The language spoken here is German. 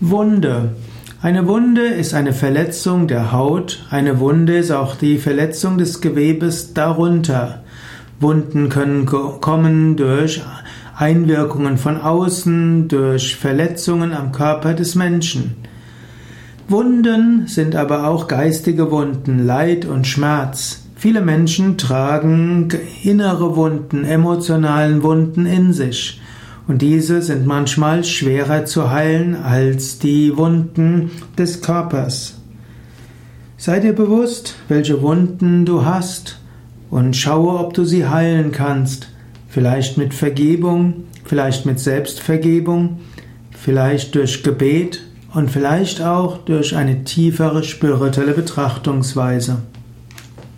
Wunde. Eine Wunde ist eine Verletzung der Haut. Eine Wunde ist auch die Verletzung des Gewebes darunter. Wunden können kommen durch Einwirkungen von außen, durch Verletzungen am Körper des Menschen. Wunden sind aber auch geistige Wunden, Leid und Schmerz. Viele Menschen tragen innere Wunden, emotionalen Wunden in sich. Und diese sind manchmal schwerer zu heilen als die Wunden des Körpers. Sei dir bewusst, welche Wunden du hast und schaue, ob du sie heilen kannst. Vielleicht mit Vergebung, vielleicht mit Selbstvergebung, vielleicht durch Gebet und vielleicht auch durch eine tiefere spirituelle Betrachtungsweise.